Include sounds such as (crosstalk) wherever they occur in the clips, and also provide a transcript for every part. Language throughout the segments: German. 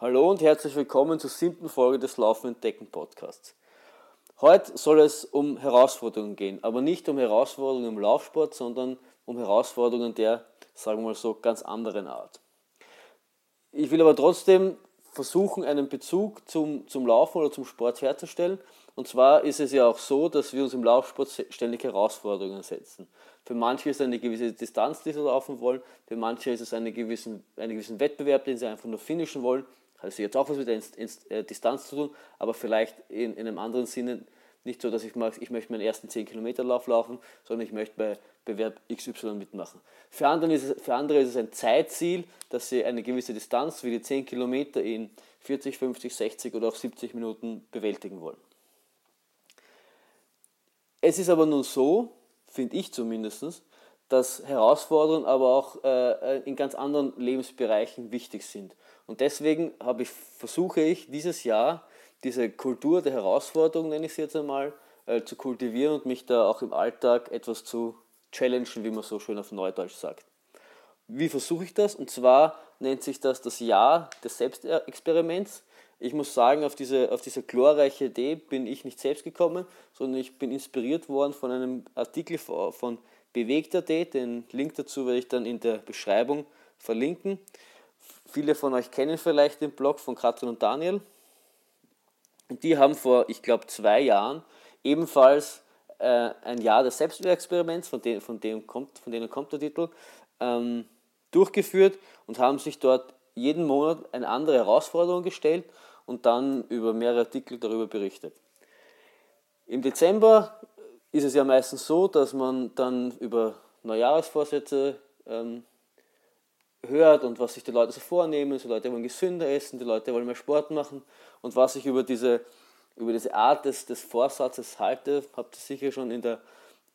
Hallo und herzlich willkommen zur siebten Folge des Laufen entdecken Podcasts. Heute soll es um Herausforderungen gehen, aber nicht um Herausforderungen im Laufsport, sondern um Herausforderungen der, sagen wir mal so, ganz anderen Art. Ich will aber trotzdem versuchen, einen Bezug zum, zum Laufen oder zum Sport herzustellen. Und zwar ist es ja auch so, dass wir uns im Laufsport ständig Herausforderungen setzen. Für manche ist es eine gewisse Distanz, die sie laufen wollen. Für manche ist es eine gewissen, einen gewissen Wettbewerb, den sie einfach nur finishen wollen. Hat jetzt auch was mit der äh, Distanz zu tun, aber vielleicht in, in einem anderen Sinne nicht so, dass ich mag, ich möchte meinen ersten 10 Kilometer Lauf laufen, sondern ich möchte bei Bewerb XY mitmachen. Für andere, ist es, für andere ist es ein Zeitziel, dass sie eine gewisse Distanz wie die 10 Kilometer in 40, 50, 60 oder auch 70 Minuten bewältigen wollen. Es ist aber nun so, finde ich zumindest, dass Herausforderungen aber auch äh, in ganz anderen Lebensbereichen wichtig sind. Und deswegen ich, versuche ich dieses Jahr diese Kultur der Herausforderung, nenne ich sie jetzt einmal, äh, zu kultivieren und mich da auch im Alltag etwas zu challengen, wie man so schön auf Neudeutsch sagt. Wie versuche ich das? Und zwar nennt sich das das Jahr des Selbstexperiments. Ich muss sagen, auf diese, auf diese glorreiche Idee bin ich nicht selbst gekommen, sondern ich bin inspiriert worden von einem Artikel von Bewegt.at. Den Link dazu werde ich dann in der Beschreibung verlinken. Viele von euch kennen vielleicht den Blog von Katrin und Daniel. Die haben vor, ich glaube, zwei Jahren ebenfalls äh, ein Jahr des Selbstexperiments, von, dem, von, von denen kommt der Titel, ähm, durchgeführt und haben sich dort jeden Monat eine andere Herausforderung gestellt und dann über mehrere Artikel darüber berichtet. Im Dezember ist es ja meistens so, dass man dann über Neujahrsvorsätze ähm, hört und was sich die Leute so vornehmen. Die Leute wollen gesünder essen, die Leute wollen mehr Sport machen. Und was ich über diese, über diese Art des, des Vorsatzes halte, habt ihr sicher schon in der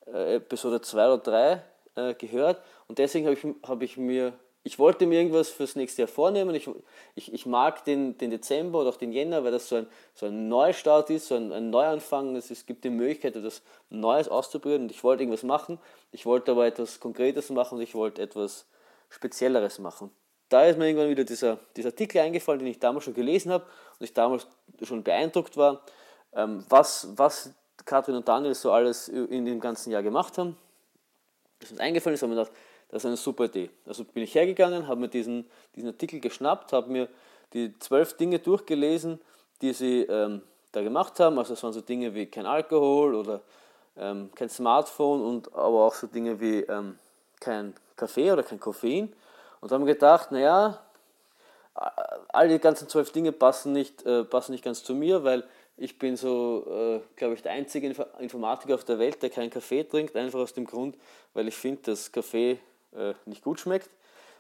äh, Episode 2 oder 3 äh, gehört. Und deswegen habe ich, hab ich mir, ich wollte mir irgendwas fürs nächste Jahr vornehmen. Ich, ich, ich mag den, den Dezember oder auch den Jänner, weil das so ein, so ein Neustart ist, so ein, ein Neuanfang. Es, es gibt die Möglichkeit, etwas Neues auszuprobieren. Und ich wollte irgendwas machen. Ich wollte aber etwas Konkretes machen und ich wollte etwas Spezielleres machen. Da ist mir irgendwann wieder dieser, dieser Artikel eingefallen, den ich damals schon gelesen habe und ich damals schon beeindruckt war, ähm, was, was Katrin und Daniel so alles in dem ganzen Jahr gemacht haben. Das ist uns eingefallen ist, habe mir gedacht, das ist eine super Idee. Also bin ich hergegangen, habe mir diesen, diesen Artikel geschnappt, habe mir die zwölf Dinge durchgelesen, die sie ähm, da gemacht haben. Also es waren so Dinge wie kein Alkohol oder ähm, kein Smartphone und aber auch so Dinge wie ähm, kein Kaffee oder kein Koffein. Und haben gedacht, naja, all die ganzen zwölf Dinge passen nicht, äh, passen nicht ganz zu mir, weil ich bin so, äh, glaube ich, der einzige Informatiker auf der Welt, der keinen Kaffee trinkt, einfach aus dem Grund, weil ich finde, dass Kaffee äh, nicht gut schmeckt.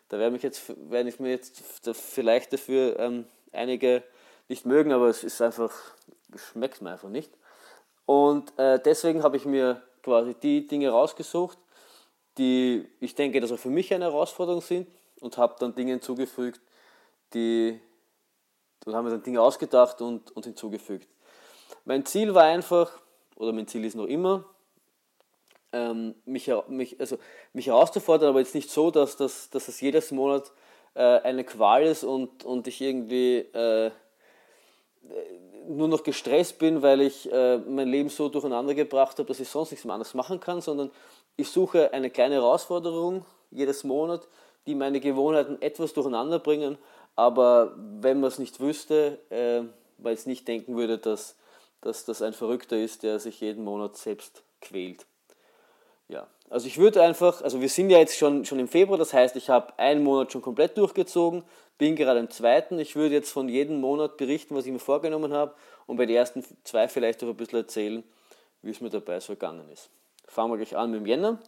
Da werde ich, jetzt, ich mir jetzt vielleicht dafür ähm, einige nicht mögen, aber es ist einfach, schmeckt mir einfach nicht. Und äh, deswegen habe ich mir quasi die Dinge rausgesucht, die ich denke, dass auch für mich eine Herausforderung sind und habe dann Dinge hinzugefügt, die, und haben wir dann Dinge ausgedacht und, und hinzugefügt. Mein Ziel war einfach, oder mein Ziel ist noch immer, ähm, mich, mich, also mich herauszufordern, aber jetzt nicht so, dass das, dass das jedes Monat äh, eine Qual ist und, und ich irgendwie äh, nur noch gestresst bin, weil ich äh, mein Leben so durcheinander gebracht habe, dass ich sonst nichts mehr anderes machen kann, sondern ich suche eine kleine Herausforderung jedes Monat, die meine Gewohnheiten etwas durcheinander bringen, aber wenn man es nicht wüsste, äh, weil es nicht denken würde, dass, dass das ein Verrückter ist, der sich jeden Monat selbst quält. Ja, also ich würde einfach, also wir sind ja jetzt schon, schon im Februar, das heißt, ich habe einen Monat schon komplett durchgezogen, bin gerade im zweiten. Ich würde jetzt von jedem Monat berichten, was ich mir vorgenommen habe und bei den ersten zwei vielleicht auch ein bisschen erzählen, wie es mir dabei so gegangen ist. Fangen wir gleich an mit dem Jänner.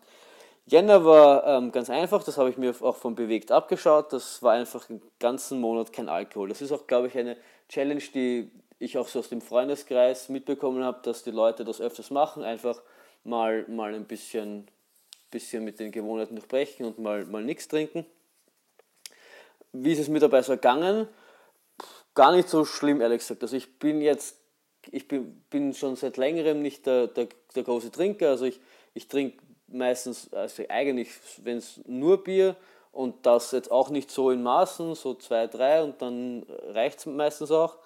Jänner war ähm, ganz einfach, das habe ich mir auch von Bewegt abgeschaut. Das war einfach den ganzen Monat kein Alkohol. Das ist auch, glaube ich, eine Challenge, die ich auch so aus dem Freundeskreis mitbekommen habe, dass die Leute das öfters machen. Einfach mal, mal ein bisschen, bisschen mit den Gewohnheiten durchbrechen und mal, mal nichts trinken. Wie ist es mir dabei so ergangen? Gar nicht so schlimm, ehrlich gesagt. Also ich bin jetzt, ich bin, bin schon seit längerem nicht der, der, der große Trinker. Also ich, ich trinke meistens, also eigentlich, wenn es nur Bier Und das jetzt auch nicht so in Maßen, so zwei, drei und dann reicht es meistens auch.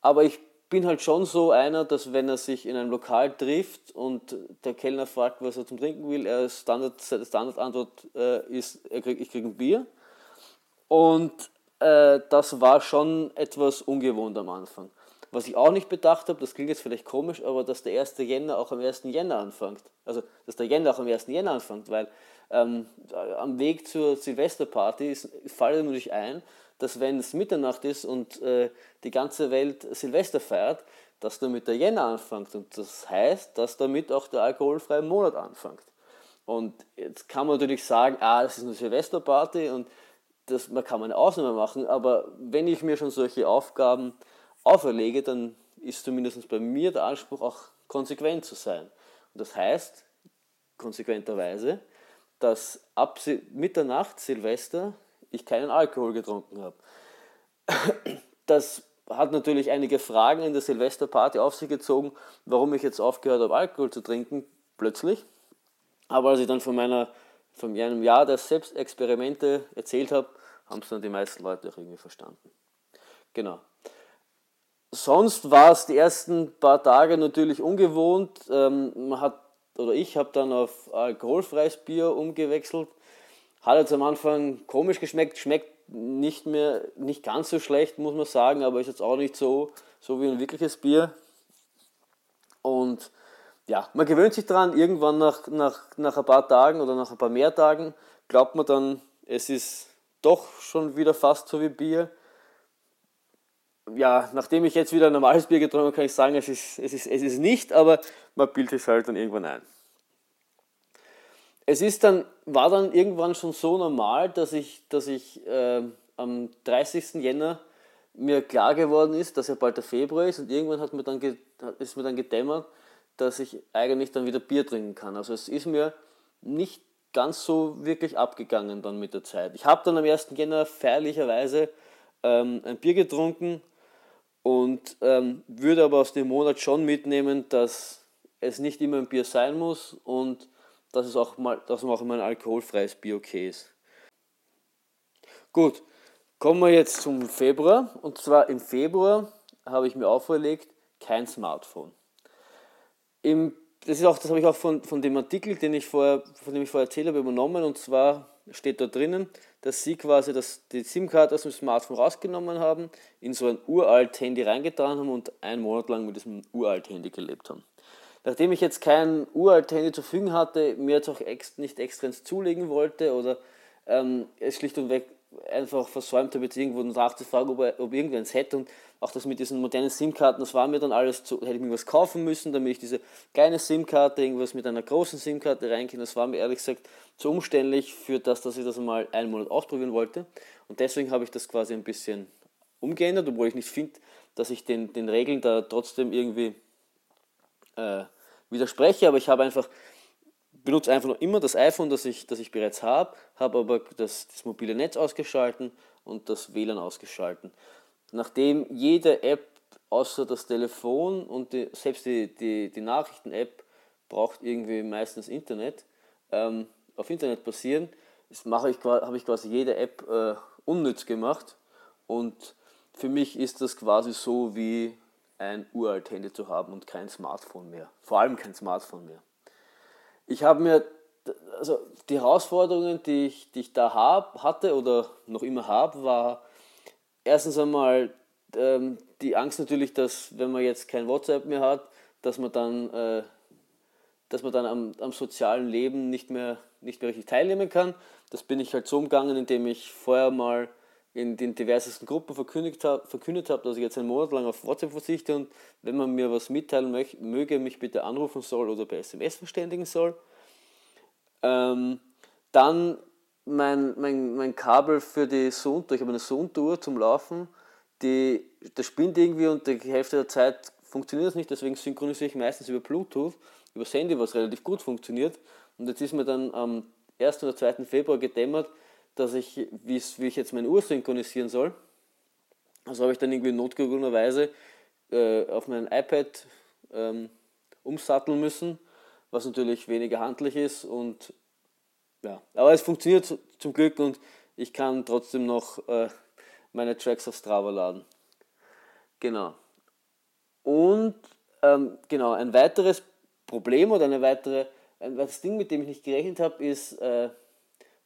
Aber ich bin halt schon so einer, dass wenn er sich in einem Lokal trifft und der Kellner fragt, was er zum Trinken will, er Standard, Standardantwort äh, ist, krieg, ich kriege ein Bier. Und äh, das war schon etwas ungewohnt am Anfang. Was ich auch nicht bedacht habe, das klingt jetzt vielleicht komisch, aber dass der 1. Jänner auch am 1. Jänner anfängt. Also, dass der Jänner auch am 1. Jänner anfängt, weil ähm, am Weg zur Silvesterparty fällt mir nicht ein, dass wenn es Mitternacht ist und äh, die ganze Welt Silvester feiert, dass damit der Jänner anfängt. Und das heißt, dass damit auch der alkoholfreie Monat anfängt. Und jetzt kann man natürlich sagen, ah, das ist eine Silvesterparty und das, man kann eine Ausnahme machen, aber wenn ich mir schon solche Aufgaben auferlege, dann ist zumindest bei mir der Anspruch auch konsequent zu sein. Und das heißt, konsequenterweise, dass ab Mitternacht, Silvester, ich keinen Alkohol getrunken habe. Das hat natürlich einige Fragen in der Silvesterparty auf sich gezogen, warum ich jetzt aufgehört habe, Alkohol zu trinken, plötzlich. Aber als ich dann von, meiner, von meinem Jahr der Selbstexperimente erzählt habe, haben es dann die meisten Leute auch irgendwie verstanden. Genau. Sonst war es die ersten paar Tage natürlich ungewohnt. Ähm, man hat, oder ich habe dann auf alkoholfreies Bier umgewechselt hat jetzt am Anfang komisch geschmeckt, schmeckt nicht mehr, nicht ganz so schlecht, muss man sagen, aber ist jetzt auch nicht so, so wie ein wirkliches Bier. Und ja, man gewöhnt sich dran, irgendwann nach, nach, nach ein paar Tagen oder nach ein paar mehr Tagen glaubt man dann, es ist doch schon wieder fast so wie Bier. Ja, nachdem ich jetzt wieder ein normales Bier getrunken habe, kann ich sagen, es ist, es ist, es ist nicht, aber man bildet es halt dann irgendwann ein es ist dann, war dann irgendwann schon so normal, dass ich, dass ich äh, am 30. Jänner mir klar geworden ist, dass ja bald der Februar ist und irgendwann hat mir dann ist mir dann gedämmert, dass ich eigentlich dann wieder Bier trinken kann. Also es ist mir nicht ganz so wirklich abgegangen dann mit der Zeit. Ich habe dann am 1. Jänner feierlicherweise ähm, ein Bier getrunken und ähm, würde aber aus dem Monat schon mitnehmen, dass es nicht immer ein Bier sein muss und dass es auch mal, dass auch mal ein alkoholfreies Bier okay ist. Gut, kommen wir jetzt zum Februar. Und zwar im Februar habe ich mir auferlegt, kein Smartphone. Im, das ist auch, das habe ich auch von, von dem Artikel, den ich vorher, von dem ich vorher erzählt habe, übernommen. Und zwar steht da drinnen, dass sie quasi das, die SIM-Karte aus dem Smartphone rausgenommen haben, in so ein uralt Handy reingetan haben und einen Monat lang mit diesem uralt Handy gelebt haben. Nachdem ich jetzt kein uralt Handy zur Verfügung hatte, mir jetzt auch ex nicht extra ins zulegen wollte oder ähm, es schlicht und weg einfach versäumt habe, jetzt irgendwo nachzufragen, ob, er, ob irgendwer eins hätte und auch das mit diesen modernen SIM-Karten, das war mir dann alles zu, hätte ich mir was kaufen müssen, damit ich diese kleine SIM-Karte, irgendwas mit einer großen SIM-Karte reinkriege, das war mir ehrlich gesagt zu umständlich für das, dass ich das mal einen Monat ausprobieren wollte. Und deswegen habe ich das quasi ein bisschen umgeändert, obwohl ich nicht finde, dass ich den, den Regeln da trotzdem irgendwie äh, widerspreche, aber ich habe einfach, benutze einfach noch immer das iPhone, das ich, das ich bereits habe, habe aber das, das mobile Netz ausgeschalten und das WLAN ausgeschalten. Nachdem jede App außer das Telefon und die, selbst die, die, die Nachrichten-App braucht irgendwie meistens Internet, ähm, auf Internet basieren, mache ich, habe ich quasi jede App äh, unnütz gemacht und für mich ist das quasi so wie ein uralt Handy zu haben und kein Smartphone mehr. Vor allem kein Smartphone mehr. Ich habe mir, also die Herausforderungen, die ich, die ich da hab, hatte oder noch immer habe, war erstens einmal ähm, die Angst natürlich, dass wenn man jetzt kein WhatsApp mehr hat, dass man dann, äh, dass man dann am, am sozialen Leben nicht mehr, nicht mehr richtig teilnehmen kann. Das bin ich halt so umgegangen, indem ich vorher mal in den diversesten Gruppen verkündigt hab, verkündet habe, dass ich jetzt einen Monat lang auf WhatsApp verzichte und wenn man mir was mitteilen möch, möge, mich bitte anrufen soll oder per SMS verständigen soll. Ähm, dann mein, mein, mein Kabel für die Soundtour, ich habe eine Soundtour zum Laufen, die, das spinnt irgendwie und die Hälfte der Zeit funktioniert das nicht, deswegen synchronisiere ich meistens über Bluetooth, über das Handy, was relativ gut funktioniert. Und jetzt ist mir dann am 1. oder 2. Februar gedämmert, dass ich, wie ich jetzt meine Uhr synchronisieren soll. Also habe ich dann irgendwie notgedrungenerweise äh, auf mein iPad ähm, umsatteln müssen, was natürlich weniger handlich ist und ja, aber es funktioniert zum Glück und ich kann trotzdem noch äh, meine Tracks auf Strava laden. Genau. Und ähm, genau, ein weiteres Problem oder eine weitere, ein weiteres Ding, mit dem ich nicht gerechnet habe, ist äh,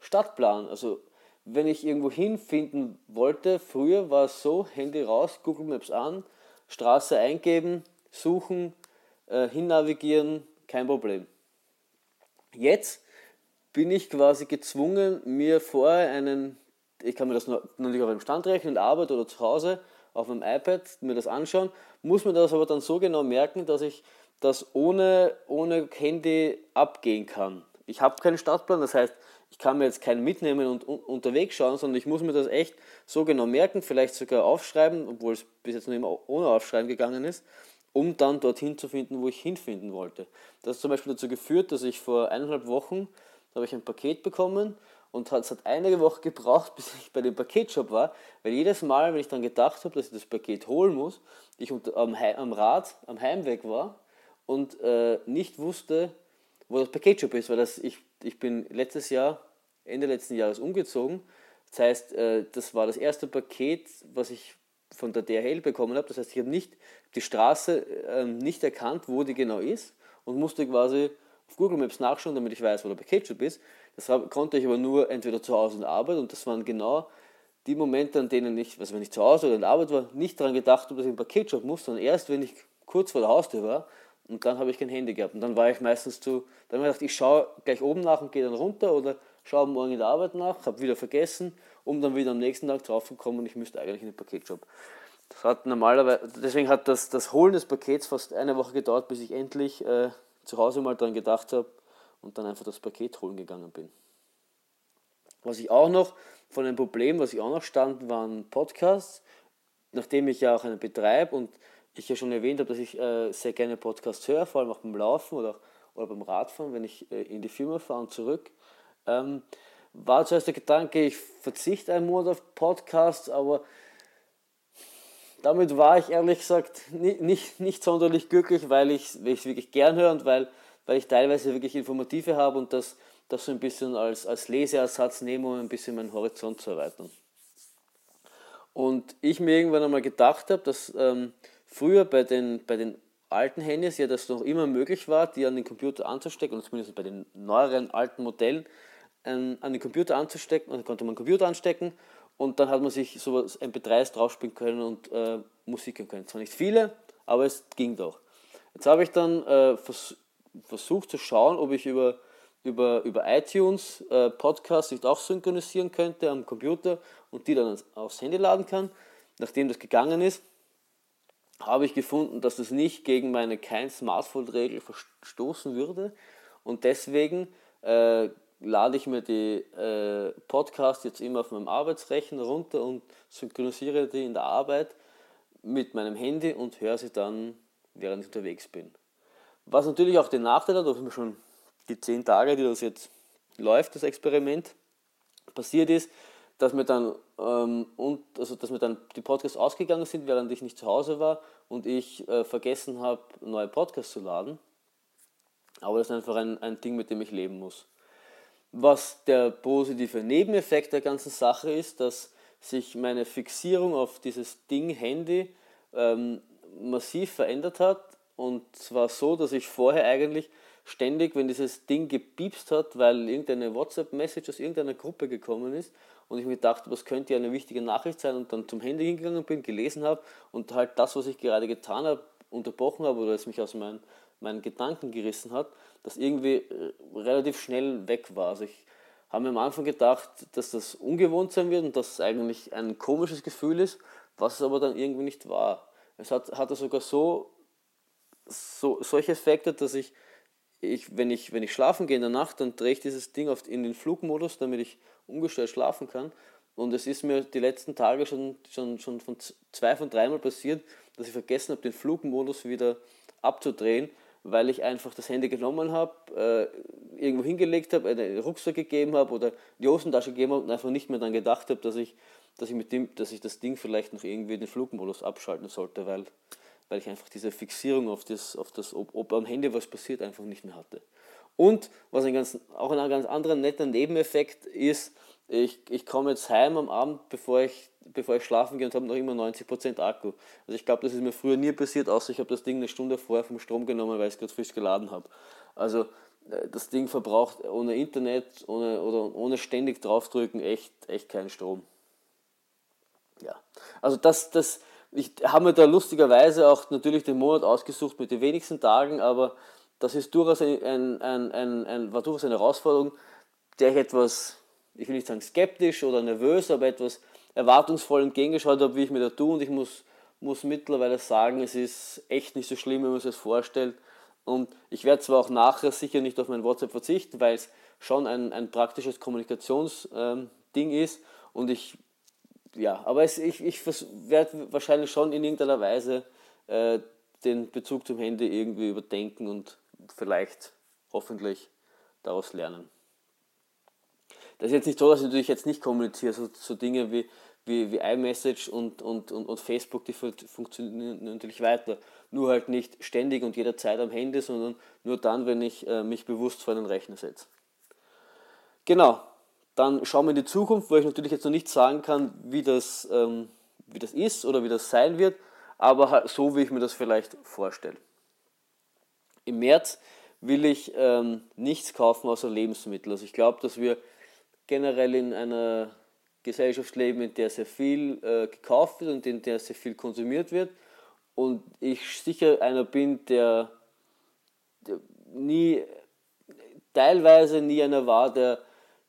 Stadtplan. Also wenn ich irgendwo hinfinden wollte, früher war es so, Handy raus, Google Maps an, Straße eingeben, suchen, äh, hinnavigieren, kein Problem. Jetzt bin ich quasi gezwungen, mir vorher einen, ich kann mir das natürlich auf einem Stand rechnen, in Arbeit oder zu Hause, auf einem iPad, mir das anschauen, muss mir das aber dann so genau merken, dass ich das ohne, ohne Handy abgehen kann. Ich habe keinen Stadtplan, das heißt, ich kann mir jetzt keinen mitnehmen und un unterwegs schauen, sondern ich muss mir das echt so genau merken, vielleicht sogar aufschreiben, obwohl es bis jetzt noch immer ohne Aufschreiben gegangen ist, um dann dorthin zu finden, wo ich hinfinden wollte. Das hat zum Beispiel dazu geführt, dass ich vor eineinhalb Wochen habe ich ein Paket bekommen und es hat einige Wochen gebraucht, (laughs) bis ich bei dem Paketshop war, weil jedes Mal, wenn ich dann gedacht habe, dass ich das Paket holen muss, ich am, am Rad, am Heimweg war und äh, nicht wusste, wo das Paketshop ist, weil das, ich, ich bin letztes Jahr, Ende letzten Jahres umgezogen. Das heißt, äh, das war das erste Paket, was ich von der DHL bekommen habe. Das heißt, ich habe nicht die Straße äh, nicht erkannt, wo die genau ist und musste quasi auf Google Maps nachschauen, damit ich weiß, wo der Paketshop ist. Das konnte ich aber nur entweder zu Hause der Arbeit und das waren genau die Momente, an denen ich, also wenn ich zu Hause oder in der Arbeit war, nicht daran gedacht habe, dass ich einen Paketshop muss, sondern erst, wenn ich kurz vor der Haustür war und dann habe ich kein Handy gehabt. Und dann war ich meistens zu, dann habe ich gedacht, ich schaue gleich oben nach und gehe dann runter oder schaue morgen in der Arbeit nach, habe wieder vergessen, um dann wieder am nächsten Tag drauf zu kommen, ich müsste eigentlich in den Paketshop. Das hat normalerweise, deswegen hat das, das Holen des Pakets fast eine Woche gedauert, bis ich endlich äh, zu Hause mal daran gedacht habe und dann einfach das Paket holen gegangen bin. Was ich auch noch von einem Problem, was ich auch noch stand, waren Podcasts. Nachdem ich ja auch einen betreibe und ich ja schon erwähnt habe, dass ich äh, sehr gerne Podcasts höre, vor allem auch beim Laufen oder, oder beim Radfahren, wenn ich äh, in die Firma fahre und zurück, ähm, war zuerst der Gedanke, ich verzichte einen Monat auf Podcasts, aber damit war ich ehrlich gesagt nicht, nicht, nicht sonderlich glücklich, weil ich es wirklich gern höre und weil, weil ich teilweise wirklich Informative habe und das, das so ein bisschen als, als Leseersatz nehme, um ein bisschen meinen Horizont zu erweitern. Und ich mir irgendwann einmal gedacht habe, dass ähm, früher bei den, bei den alten Handys ja das noch immer möglich war, die an den Computer anzustecken, oder zumindest bei den neueren alten Modellen, ähm, an den Computer anzustecken, also konnte man den Computer anstecken und dann hat man sich sowas MP3s draufspielen können und äh, Musik hören können. Zwar nicht viele, aber es ging doch. Jetzt habe ich dann äh, vers versucht zu schauen, ob ich über, über, über iTunes äh, Podcasts nicht auch synchronisieren könnte am Computer und die dann aufs Handy laden kann. Nachdem das gegangen ist, habe ich gefunden, dass das nicht gegen meine kein Smartphone-Regel verstoßen würde und deswegen äh, lade ich mir die äh, Podcasts jetzt immer auf meinem Arbeitsrechner runter und synchronisiere die in der Arbeit mit meinem Handy und höre sie dann, während ich unterwegs bin. Was natürlich auch den Nachteil hat, dass mir schon die zehn Tage, die das jetzt läuft, das Experiment, passiert ist, dass mir dann, ähm, und, also dass mir dann die Podcasts ausgegangen sind, während ich nicht zu Hause war und ich äh, vergessen habe, neue Podcasts zu laden. Aber das ist einfach ein, ein Ding, mit dem ich leben muss. Was der positive Nebeneffekt der ganzen Sache ist, dass sich meine Fixierung auf dieses Ding Handy ähm, massiv verändert hat. Und zwar so, dass ich vorher eigentlich ständig, wenn dieses Ding gepiepst hat, weil irgendeine WhatsApp-Message aus irgendeiner Gruppe gekommen ist und ich mir dachte, was könnte ja eine wichtige Nachricht sein und dann zum Handy hingegangen bin, gelesen habe und halt das, was ich gerade getan habe, unterbrochen habe oder es mich aus meinen, meinen Gedanken gerissen hat, das irgendwie äh, relativ schnell weg war. Also ich habe mir am Anfang gedacht, dass das ungewohnt sein wird und dass es eigentlich ein komisches Gefühl ist, was es aber dann irgendwie nicht war. Es hat, hatte sogar so, so solche Effekte, dass ich, ich, wenn ich, wenn ich schlafen gehe in der Nacht, dann drehe ich dieses Ding oft in den Flugmodus, damit ich ungestört schlafen kann. Und es ist mir die letzten Tage schon, schon, schon von zwei von dreimal passiert, dass ich vergessen habe, den Flugmodus wieder abzudrehen weil ich einfach das Handy genommen habe, äh, irgendwo hingelegt habe, einen Rucksack gegeben habe oder die Hosentasche gegeben habe und einfach nicht mehr daran gedacht habe, dass ich, dass, ich mit dem, dass ich das Ding vielleicht noch irgendwie den Flugmodus abschalten sollte, weil, weil ich einfach diese Fixierung auf das, auf das ob, ob am Handy was passiert, einfach nicht mehr hatte. Und was ein ganz, auch ein ganz anderer netter Nebeneffekt ist, ich, ich komme jetzt heim am Abend, bevor ich, bevor ich schlafen gehe und habe noch immer 90% Akku. Also ich glaube, das ist mir früher nie passiert, außer ich habe das Ding eine Stunde vorher vom Strom genommen, weil ich es gerade frisch geladen habe. Also äh, das Ding verbraucht ohne Internet ohne, oder ohne ständig draufdrücken echt, echt keinen Strom. Ja, also das, das, ich habe mir da lustigerweise auch natürlich den Monat ausgesucht mit den wenigsten Tagen, aber das ist durchaus ein, ein, ein, ein, ein war durchaus eine Herausforderung, der ich etwas ich will nicht sagen skeptisch oder nervös, aber etwas erwartungsvoll entgegengeschaut habe, wie ich mir da tue. Und ich muss, muss mittlerweile sagen, es ist echt nicht so schlimm, wenn man sich vorstellt. Und ich werde zwar auch nachher sicher nicht auf mein WhatsApp verzichten, weil es schon ein, ein praktisches Kommunikationsding ähm, ist. Und ich, ja, aber es, ich, ich werde wahrscheinlich schon in irgendeiner Weise äh, den Bezug zum Handy irgendwie überdenken und vielleicht hoffentlich daraus lernen. Das ist jetzt nicht so, dass ich natürlich jetzt nicht kommuniziere, so, so Dinge wie, wie, wie iMessage und, und, und, und Facebook, die funktionieren natürlich weiter. Nur halt nicht ständig und jederzeit am Handy, sondern nur dann, wenn ich äh, mich bewusst vor den Rechner setze. Genau, dann schauen wir in die Zukunft, wo ich natürlich jetzt noch nicht sagen kann, wie das, ähm, wie das ist oder wie das sein wird, aber so, wie ich mir das vielleicht vorstelle. Im März will ich ähm, nichts kaufen außer Lebensmittel. Also ich glaube, dass wir generell in einer Gesellschaft leben, in der sehr viel äh, gekauft wird und in der sehr viel konsumiert wird. Und ich sicher einer bin, der, der nie, teilweise nie einer war, der,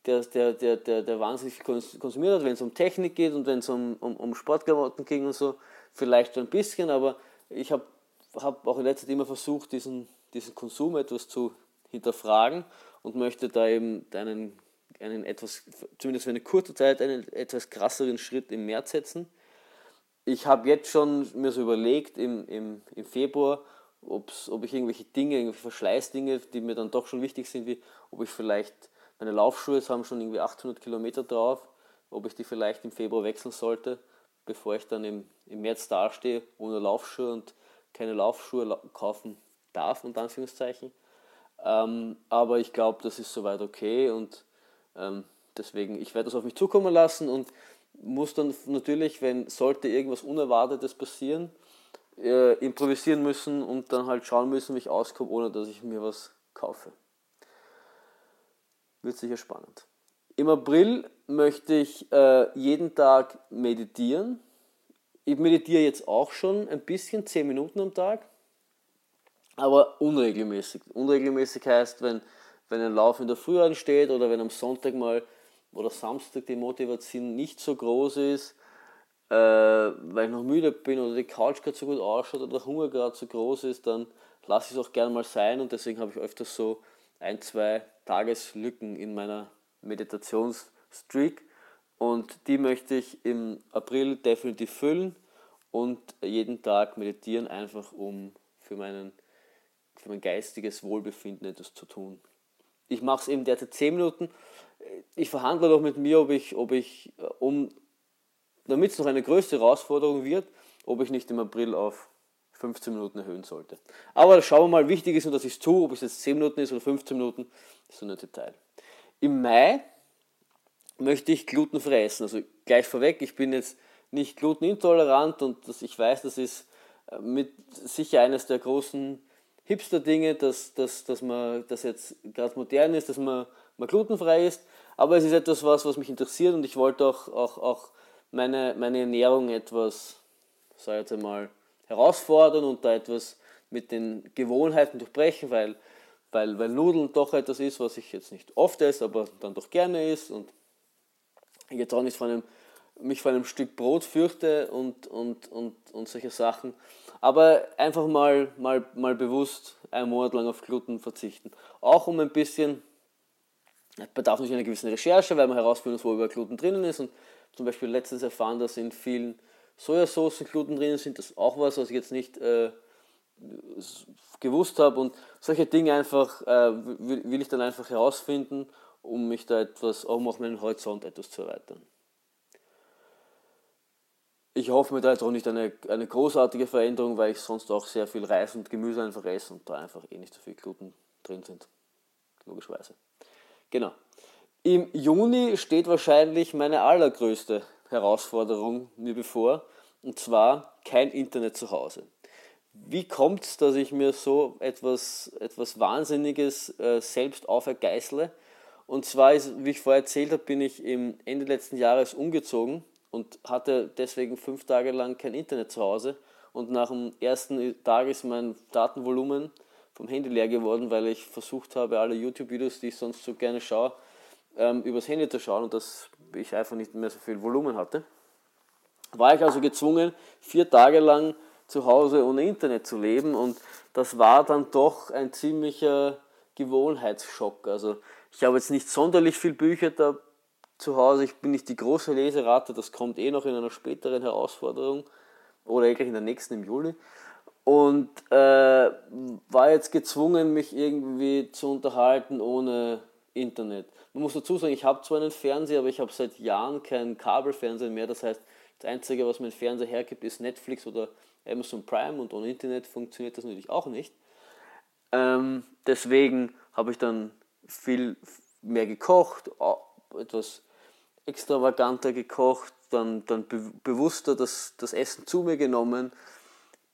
der, der, der, der, der wahnsinnig konsumiert hat, wenn es um Technik geht und wenn es um, um, um Sportklamotten ging und so, vielleicht ein bisschen, aber ich habe hab auch in letzter Zeit immer versucht, diesen, diesen Konsum etwas zu hinterfragen und möchte da eben einen einen etwas, zumindest für eine kurze Zeit, einen etwas krasseren Schritt im März setzen. Ich habe jetzt schon mir so überlegt im, im, im Februar, ob ich irgendwelche Dinge, irgendwelche Verschleißdinge, die mir dann doch schon wichtig sind, wie ob ich vielleicht, meine Laufschuhe haben schon irgendwie 800 Kilometer drauf, ob ich die vielleicht im Februar wechseln sollte, bevor ich dann im, im März dastehe ohne Laufschuhe und keine Laufschuhe kaufen darf, unter Anführungszeichen. Ähm, aber ich glaube, das ist soweit okay und ähm, deswegen, ich werde das auf mich zukommen lassen und muss dann natürlich, wenn sollte irgendwas Unerwartetes passieren, äh, improvisieren müssen und dann halt schauen müssen, wie ich auskomme, ohne dass ich mir was kaufe. Wird sicher spannend. Im April möchte ich äh, jeden Tag meditieren. Ich meditiere jetzt auch schon ein bisschen, 10 Minuten am Tag, aber unregelmäßig. Unregelmäßig heißt, wenn wenn ein Lauf in der Früh ansteht oder wenn am Sonntag mal oder Samstag die Motivation nicht so groß ist, äh, weil ich noch müde bin oder die Couch gerade so gut ausschaut oder der Hunger gerade so groß ist, dann lasse ich es auch gerne mal sein und deswegen habe ich öfters so ein, zwei Tageslücken in meiner Meditationsstreak und die möchte ich im April definitiv füllen und jeden Tag meditieren, einfach um für, meinen, für mein geistiges Wohlbefinden etwas zu tun ich mache es eben derzeit 10 Minuten. Ich verhandle noch mit mir, ob ich, ob ich äh, um, damit es noch eine größere Herausforderung wird, ob ich nicht im April auf 15 Minuten erhöhen sollte. Aber schauen wir mal, wichtig ist nur, dass ich es tue, ob es jetzt 10 Minuten ist oder 15 Minuten, ist so ein Detail. Im Mai möchte ich glutenfrei essen. Also gleich vorweg, ich bin jetzt nicht glutenintolerant und das, ich weiß, das ist äh, mit sicher eines der großen Hipster-Dinge, dass, dass, dass man das jetzt gerade modern ist, dass man, man glutenfrei ist. Aber es ist etwas, was, was mich interessiert und ich wollte auch, auch, auch meine, meine Ernährung etwas, sag jetzt einmal, herausfordern und da etwas mit den Gewohnheiten durchbrechen, weil, weil, weil Nudeln doch etwas ist, was ich jetzt nicht oft esse, aber dann doch gerne isst und jetzt auch nicht von einem, mich vor einem Stück Brot fürchte und, und, und, und solche Sachen. Aber einfach mal, mal, mal bewusst einen Monat lang auf Gluten verzichten. Auch um ein bisschen, bedarf natürlich einer gewissen Recherche, weil man herausfinden muss, wo über Gluten drinnen ist. Und zum Beispiel letztens erfahren, dass in vielen Sojasoßen Gluten drinnen sind. Das ist auch was, was ich jetzt nicht äh, gewusst habe. Und solche Dinge einfach äh, will ich dann einfach herausfinden, um mich da etwas, um auch meinen Horizont etwas zu erweitern. Ich hoffe mir da jetzt auch nicht eine, eine großartige Veränderung, weil ich sonst auch sehr viel Reis und Gemüse einfach esse und da einfach eh nicht so viel Gluten drin sind. logischerweise. Genau. Im Juni steht wahrscheinlich meine allergrößte Herausforderung mir bevor, und zwar kein Internet zu Hause. Wie kommt es, dass ich mir so etwas, etwas Wahnsinniges äh, selbst aufergeißle? Und zwar, ist, wie ich vorher erzählt habe, bin ich im Ende letzten Jahres umgezogen und hatte deswegen fünf Tage lang kein Internet zu Hause. Und nach dem ersten Tag ist mein Datenvolumen vom Handy leer geworden, weil ich versucht habe, alle YouTube-Videos, die ich sonst so gerne schaue, ähm, übers Handy zu schauen und dass ich einfach nicht mehr so viel Volumen hatte. War ich also gezwungen, vier Tage lang zu Hause ohne Internet zu leben und das war dann doch ein ziemlicher Gewohnheitsschock. Also ich habe jetzt nicht sonderlich viele Bücher da zu Hause, ich bin nicht die große Leserate, das kommt eh noch in einer späteren Herausforderung oder eigentlich in der nächsten im Juli. Und äh, war jetzt gezwungen, mich irgendwie zu unterhalten ohne Internet. Man muss dazu sagen, ich habe zwar einen Fernseher, aber ich habe seit Jahren keinen Kabelfernseher mehr. Das heißt, das Einzige, was mein Fernseher hergibt, ist Netflix oder Amazon Prime und ohne Internet funktioniert das natürlich auch nicht. Ähm, deswegen habe ich dann viel mehr gekocht, etwas extravaganter gekocht, dann, dann be bewusster das, das Essen zu mir genommen,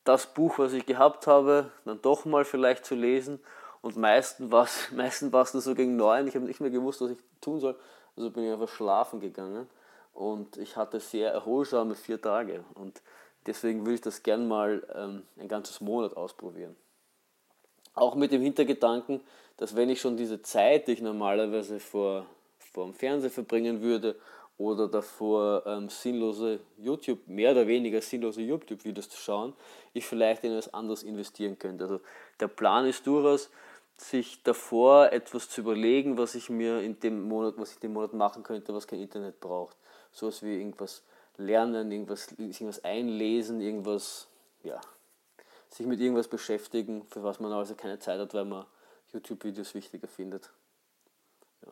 das Buch, was ich gehabt habe, dann doch mal vielleicht zu lesen und meistens war es (laughs) meistens nur so gegen neun, ich habe nicht mehr gewusst, was ich tun soll, also bin ich einfach schlafen gegangen und ich hatte sehr erholsame vier Tage und deswegen will ich das gern mal ähm, ein ganzes Monat ausprobieren. Auch mit dem Hintergedanken, dass wenn ich schon diese Zeit, die ich normalerweise vor, vor dem Fernseher verbringen würde oder davor ähm, sinnlose YouTube, mehr oder weniger sinnlose YouTube-Videos zu schauen, ich vielleicht in etwas anderes investieren könnte. Also der Plan ist durchaus, sich davor etwas zu überlegen, was ich mir in dem Monat, was ich den Monat machen könnte, was kein Internet braucht. So was wie irgendwas lernen, irgendwas, irgendwas einlesen, irgendwas, ja, sich mit irgendwas beschäftigen, für was man also keine Zeit hat, weil man YouTube-Videos wichtiger findet. Ja.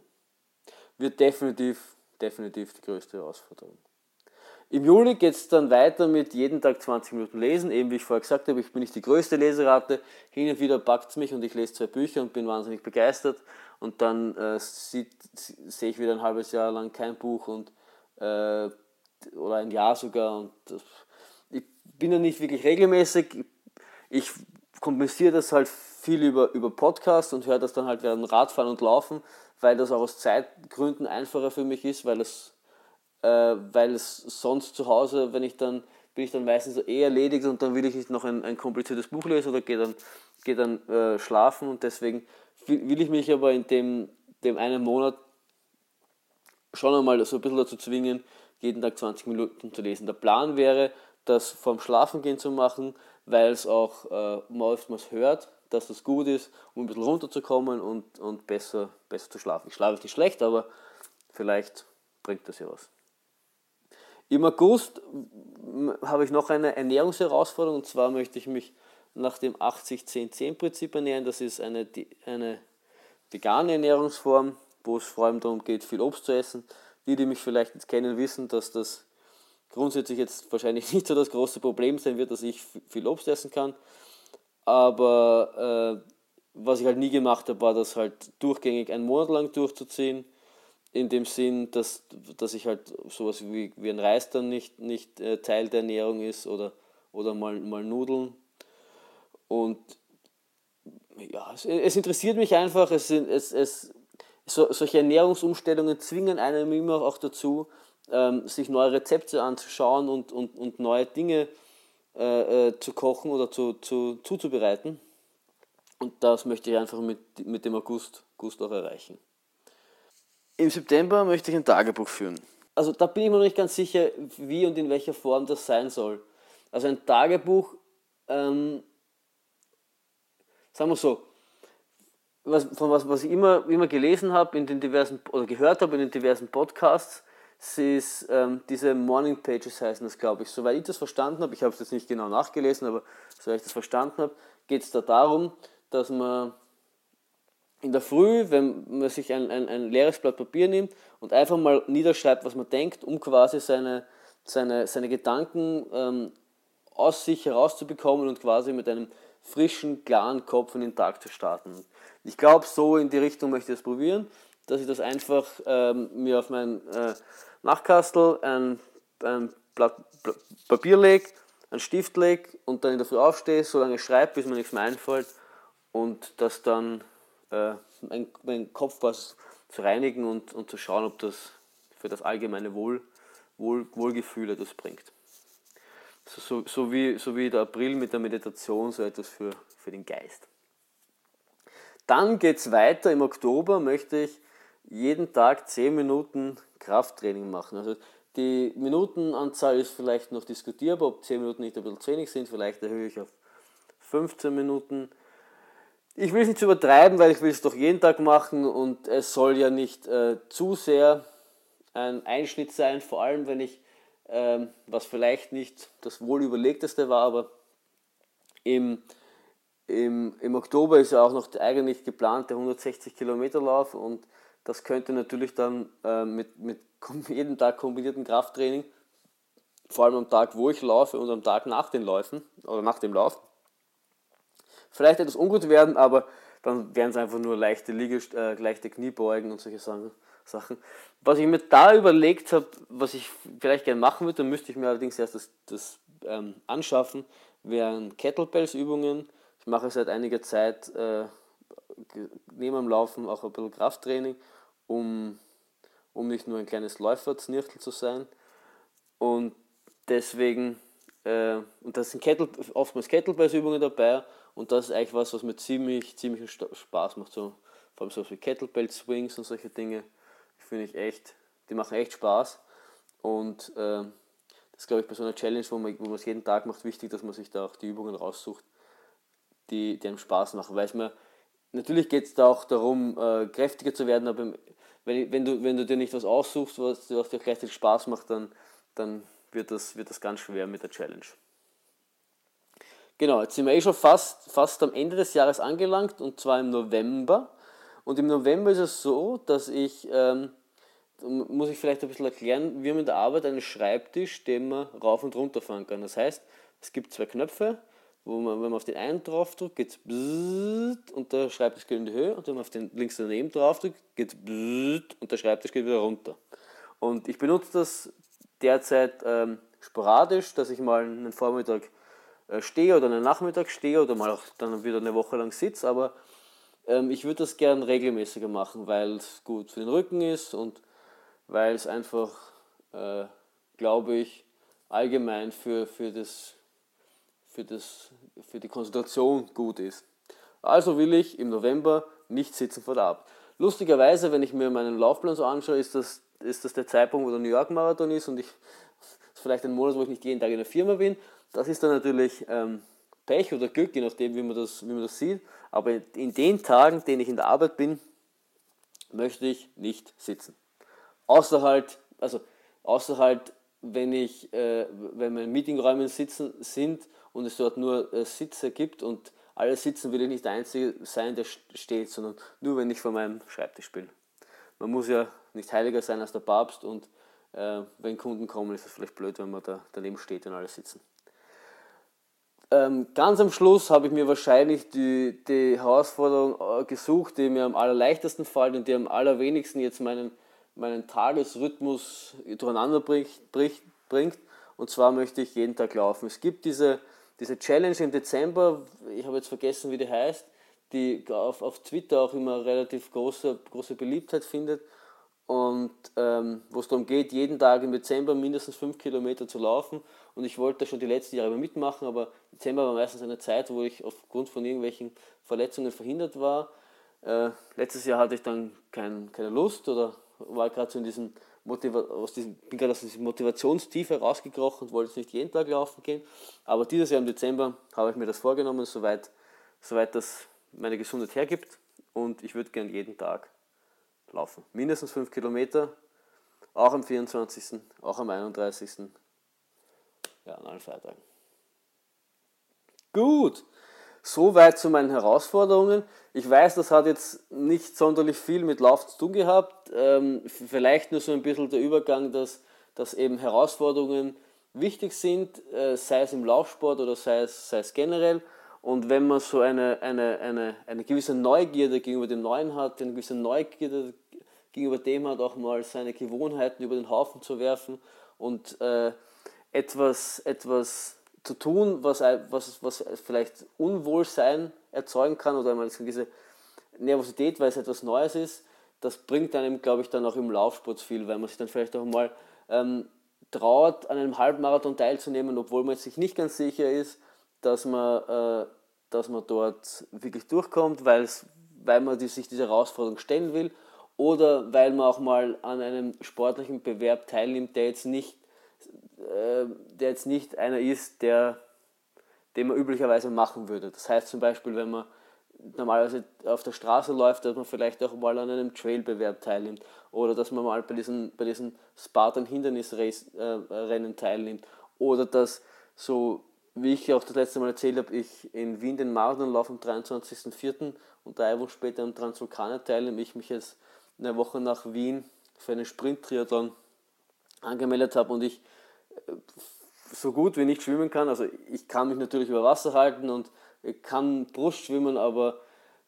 Wird definitiv, definitiv die größte Herausforderung. Im Juli geht es dann weiter mit jeden Tag 20 Minuten lesen. Eben wie ich vorher gesagt habe, ich bin nicht die größte Leserate. Hin und wieder packt es mich und ich lese zwei Bücher und bin wahnsinnig begeistert. Und dann äh, sehe ich wieder ein halbes Jahr lang kein Buch und, äh, oder ein Jahr sogar. Und das, ich bin ja nicht wirklich regelmäßig. Ich kompensiere das halt viel über, über Podcast und höre das dann halt während Radfahren und Laufen, weil das auch aus Zeitgründen einfacher für mich ist, weil es äh, weil es sonst zu Hause, wenn ich dann, bin ich dann meistens so eh erledigt und dann will ich nicht noch ein, ein kompliziertes Buch lesen oder gehe dann, geh dann äh, schlafen und deswegen will ich mich aber in dem, dem einen Monat schon einmal so ein bisschen dazu zwingen, jeden Tag 20 Minuten zu lesen. Der Plan wäre, das vorm Schlafengehen zu machen, weil es auch äh, oftmals hört, dass das gut ist, um ein bisschen runterzukommen und, und besser, besser zu schlafen. Ich schlafe nicht schlecht, aber vielleicht bringt das ja was. Im August habe ich noch eine Ernährungsherausforderung und zwar möchte ich mich nach dem 80-10-10-Prinzip ernähren. Das ist eine, eine vegane Ernährungsform, wo es vor allem darum geht, viel Obst zu essen. Die, die mich vielleicht kennen, wissen, dass das grundsätzlich jetzt wahrscheinlich (laughs) nicht so das große Problem sein wird, dass ich viel Obst essen kann. Aber äh, was ich halt nie gemacht habe, war das halt durchgängig einen Monat lang durchzuziehen in dem Sinn, dass, dass ich halt sowas wie, wie ein Reis dann nicht, nicht äh, Teil der Ernährung ist oder, oder mal, mal Nudeln. Und ja, es, es interessiert mich einfach, es, es, es, so, solche Ernährungsumstellungen zwingen einem immer auch dazu, ähm, sich neue Rezepte anzuschauen und, und, und neue Dinge äh, äh, zu kochen oder zu, zu, zuzubereiten. Und das möchte ich einfach mit, mit dem August, August auch erreichen. Im September möchte ich ein Tagebuch führen. Also da bin ich mir noch nicht ganz sicher, wie und in welcher Form das sein soll. Also ein Tagebuch, ähm, sagen wir so, was, von was, was ich immer, immer gelesen habe in den diversen oder gehört habe in den diversen Podcasts, ist ähm, diese Morning Pages heißen das, glaube ich. Soweit ich das verstanden habe, ich habe es jetzt nicht genau nachgelesen, aber soweit ich das verstanden habe, geht es da darum, dass man in der Früh, wenn man sich ein, ein, ein leeres Blatt Papier nimmt und einfach mal niederschreibt, was man denkt, um quasi seine, seine, seine Gedanken ähm, aus sich herauszubekommen und quasi mit einem frischen, klaren Kopf in den Tag zu starten. Ich glaube, so in die Richtung möchte ich es probieren, dass ich das einfach ähm, mir auf mein äh, Nachkastel ein, ein Blatt, Blatt Papier lege, einen Stift lege und dann in der Früh aufstehe, so lange schreibe, bis mir nichts mehr einfällt und das dann äh, mein, mein Kopf was zu reinigen und, und zu schauen, ob das für das allgemeine Wohl, Wohl, Wohlgefühl etwas bringt. So, so, so, wie, so wie der April mit der Meditation, so etwas für, für den Geist. Dann geht es weiter. Im Oktober möchte ich jeden Tag 10 Minuten Krafttraining machen. Also die Minutenanzahl ist vielleicht noch diskutierbar, ob 10 Minuten nicht ein bisschen zu wenig sind. Vielleicht erhöhe ich auf 15 Minuten. Ich will es nicht übertreiben, weil ich will es doch jeden Tag machen und es soll ja nicht äh, zu sehr ein Einschnitt sein, vor allem wenn ich, ähm, was vielleicht nicht das wohl überlegteste war, aber im, im, im Oktober ist ja auch noch eigentlich geplant der 160 Kilometer Lauf und das könnte natürlich dann äh, mit, mit (laughs) jeden Tag kombinierten Krafttraining, vor allem am Tag, wo ich laufe und am Tag nach den Läufen oder nach dem Lauf, vielleicht etwas ungut werden, aber dann wären es einfach nur leichte, Liegest äh, leichte Kniebeugen und solche Sachen. Was ich mir da überlegt habe, was ich vielleicht gerne machen würde, dann müsste ich mir allerdings erst das, das ähm, anschaffen, wären Kettlebells-Übungen. Ich mache seit einiger Zeit äh, neben dem Laufen auch ein bisschen Krafttraining, um, um nicht nur ein kleines Läuferznirchtel zu sein. Und deswegen, äh, und da sind Kettle, oftmals Kettlebells-Übungen dabei und das ist eigentlich was, was mir ziemlich, ziemlich Spaß macht. So, vor allem so wie Kettlebell Swings und solche Dinge. Finde ich echt, die machen echt Spaß. Und äh, das ist, glaube ich, bei so einer Challenge, wo man, wo es jeden Tag macht, wichtig, dass man sich da auch die Übungen raussucht, die, die einem Spaß machen. Weil man, natürlich geht es da auch darum, äh, kräftiger zu werden, aber wenn, wenn, du, wenn du dir nicht was aussuchst, was, was dir gleichzeitig Spaß macht, dann, dann wird, das, wird das ganz schwer mit der Challenge. Genau, jetzt sind wir eh schon fast, fast am Ende des Jahres angelangt und zwar im November. Und im November ist es so, dass ich, ähm, muss ich vielleicht ein bisschen erklären, wir haben in der Arbeit einen Schreibtisch, den man rauf und runter fahren kann. Das heißt, es gibt zwei Knöpfe, wo man, wenn man auf den einen draufdrückt, geht es und der Schreibtisch geht in die Höhe und wenn man auf den links daneben draufdrückt, geht es und der Schreibtisch geht wieder runter. Und ich benutze das derzeit ähm, sporadisch, dass ich mal einen Vormittag stehe oder einen Nachmittag stehe oder mal auch dann wieder eine Woche lang sitze, aber ähm, ich würde das gern regelmäßiger machen, weil es gut für den Rücken ist und weil es einfach, äh, glaube ich, allgemein für, für, das, für, das, für die Konzentration gut ist. Also will ich im November nicht sitzen vor der Arbeit. Lustigerweise, wenn ich mir meinen Laufplan so anschaue, ist das, ist das der Zeitpunkt, wo der New York Marathon ist und ich ist (laughs) vielleicht ein Monat, wo ich nicht jeden Tag in der Firma bin das ist dann natürlich ähm, Pech oder Glück, je nachdem, wie man, das, wie man das sieht. Aber in den Tagen, denen ich in der Arbeit bin, möchte ich nicht sitzen. Außer halt, also außer halt, wenn ich, äh, wenn meine Meetingräume sitzen sind und es dort nur äh, Sitze gibt und alle sitzen, will ich nicht der Einzige sein, der steht, sondern nur, wenn ich vor meinem Schreibtisch bin. Man muss ja nicht heiliger sein als der Papst und äh, wenn Kunden kommen, ist es vielleicht blöd, wenn man da daneben steht und alle sitzen. Ähm, ganz am Schluss habe ich mir wahrscheinlich die, die Herausforderung äh, gesucht, die mir am allerleichtesten fällt und die am allerwenigsten jetzt meinen, meinen Tagesrhythmus durcheinander bringt, bringt. Und zwar möchte ich jeden Tag laufen. Es gibt diese, diese Challenge im Dezember, ich habe jetzt vergessen, wie die heißt, die auf, auf Twitter auch immer relativ große, große Beliebtheit findet und ähm, wo es darum geht, jeden Tag im Dezember mindestens 5 Kilometer zu laufen. Und ich wollte schon die letzten Jahre mitmachen, aber Dezember war meistens eine Zeit, wo ich aufgrund von irgendwelchen Verletzungen verhindert war. Äh, letztes Jahr hatte ich dann kein, keine Lust oder war gerade so in diesem Motiva aus diesem, bin gerade aus diesem Motivationstief herausgekrochen und wollte nicht jeden Tag laufen gehen. Aber dieses Jahr im Dezember habe ich mir das vorgenommen, soweit, soweit das meine Gesundheit hergibt. Und ich würde gerne jeden Tag laufen. Mindestens 5 Kilometer, auch am 24., auch am 31., ja, an allen Feiertagen. Gut, soweit zu meinen Herausforderungen. Ich weiß, das hat jetzt nicht sonderlich viel mit Lauf zu tun gehabt. Ähm, vielleicht nur so ein bisschen der Übergang, dass, dass eben Herausforderungen wichtig sind, äh, sei es im Laufsport oder sei es, sei es generell. Und wenn man so eine, eine, eine, eine gewisse Neugierde gegenüber dem Neuen hat, eine gewisse Neugierde gegenüber dem hat, auch mal seine Gewohnheiten über den Haufen zu werfen und äh, etwas, etwas zu tun, was, was, was vielleicht Unwohlsein erzeugen kann oder eine gewisse Nervosität, weil es etwas Neues ist, das bringt einem, glaube ich, dann auch im Laufsport viel, weil man sich dann vielleicht auch mal ähm, traut, an einem Halbmarathon teilzunehmen, obwohl man sich nicht ganz sicher ist, dass man, äh, dass man dort wirklich durchkommt, weil man die, sich diese Herausforderung stellen will oder weil man auch mal an einem sportlichen Bewerb teilnimmt, der jetzt nicht, äh, der jetzt nicht einer ist, der, den man üblicherweise machen würde. Das heißt zum Beispiel, wenn man normalerweise auf der Straße läuft, dass man vielleicht auch mal an einem Trailbewerb teilnimmt oder dass man mal bei diesen, bei diesen Spartan Hindernisrennen äh, teilnimmt oder dass so wie ich auch das letzte Mal erzählt habe, ich in Wien den Marathon laufe am 23.04. und drei Wochen später am Transvulkaner teilnehme, ich mich jetzt eine Woche nach Wien für einen Sprint-Triathlon angemeldet habe und ich äh, so gut wie nicht schwimmen kann. Also ich kann mich natürlich über Wasser halten und ich kann Brust schwimmen, aber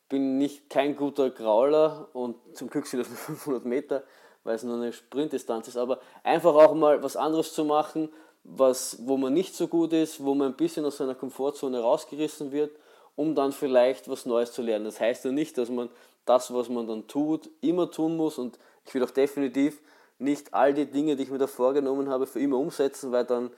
bin nicht kein guter Grauler und zum Glück sind das nur (laughs) 500 Meter, weil es nur eine Sprintdistanz ist. Aber einfach auch mal was anderes zu machen, was, wo man nicht so gut ist, wo man ein bisschen aus seiner Komfortzone rausgerissen wird, um dann vielleicht was Neues zu lernen. Das heißt ja nicht, dass man das, was man dann tut, immer tun muss und ich will auch definitiv nicht all die Dinge, die ich mir da vorgenommen habe, für immer umsetzen, weil dann,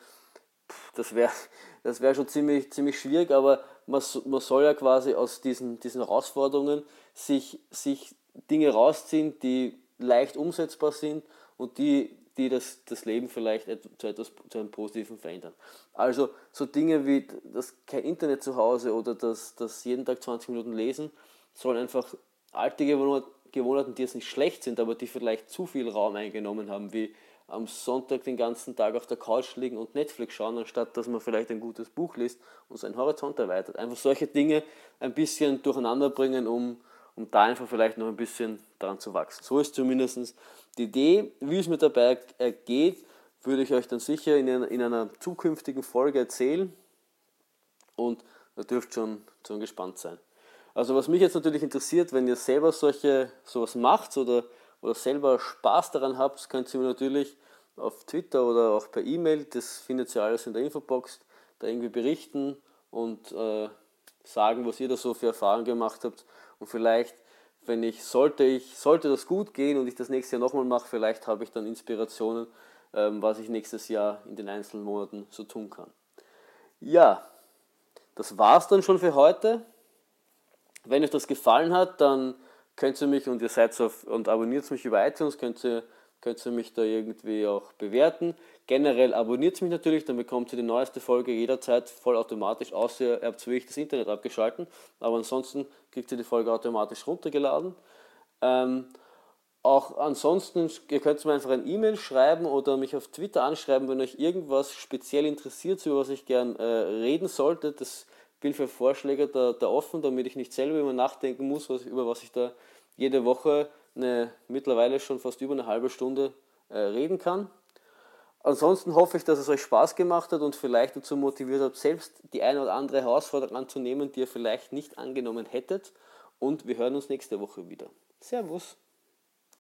das wäre (laughs) das wär schon ziemlich, ziemlich schwierig, aber man, man soll ja quasi aus diesen, diesen Herausforderungen sich, sich Dinge rausziehen, die leicht umsetzbar sind und die, die das, das Leben vielleicht zu etwas zu einem Positiven verändern. Also so Dinge wie das kein Internet zu Hause oder das, das jeden Tag 20 Minuten lesen, sollen einfach alte Gewohnheiten, die jetzt nicht schlecht sind, aber die vielleicht zu viel Raum eingenommen haben, wie am Sonntag den ganzen Tag auf der Couch liegen und Netflix schauen, anstatt dass man vielleicht ein gutes Buch liest und seinen Horizont erweitert. Einfach solche Dinge ein bisschen durcheinander bringen, um, um da einfach vielleicht noch ein bisschen dran zu wachsen. So ist zumindest die Idee. Wie es mir dabei geht, würde ich euch dann sicher in einer, in einer zukünftigen Folge erzählen und ihr dürft schon, schon gespannt sein. Also was mich jetzt natürlich interessiert, wenn ihr selber solche sowas macht oder, oder selber Spaß daran habt, könnt ihr mir natürlich auf Twitter oder auch per E-Mail, das findet ihr alles in der Infobox, da irgendwie berichten und äh, sagen, was ihr da so für Erfahrungen gemacht habt. Und vielleicht, wenn ich, sollte ich, sollte das gut gehen und ich das nächste Jahr nochmal mache, vielleicht habe ich dann Inspirationen, ähm, was ich nächstes Jahr in den einzelnen Monaten so tun kann. Ja, das war's dann schon für heute. Wenn euch das gefallen hat, dann könnt ihr mich und ihr seid auf, und abonniert mich über iTunes, könnt ihr, könnt ihr mich da irgendwie auch bewerten. Generell abonniert mich natürlich, dann bekommt ihr die neueste Folge jederzeit vollautomatisch, außer ihr habt wirklich das Internet abgeschalten. Aber ansonsten kriegt ihr die Folge automatisch runtergeladen. Ähm, auch ansonsten, ihr könnt mir einfach ein E-Mail schreiben oder mich auf Twitter anschreiben, wenn euch irgendwas speziell interessiert, über was ich gern äh, reden sollte. Das bin für Vorschläge da, da offen, damit ich nicht selber immer nachdenken muss, was, über was ich da jede Woche eine, mittlerweile schon fast über eine halbe Stunde äh, reden kann. Ansonsten hoffe ich, dass es euch Spaß gemacht hat und vielleicht dazu motiviert hat, selbst die eine oder andere Herausforderung anzunehmen, die ihr vielleicht nicht angenommen hättet. Und wir hören uns nächste Woche wieder. Servus!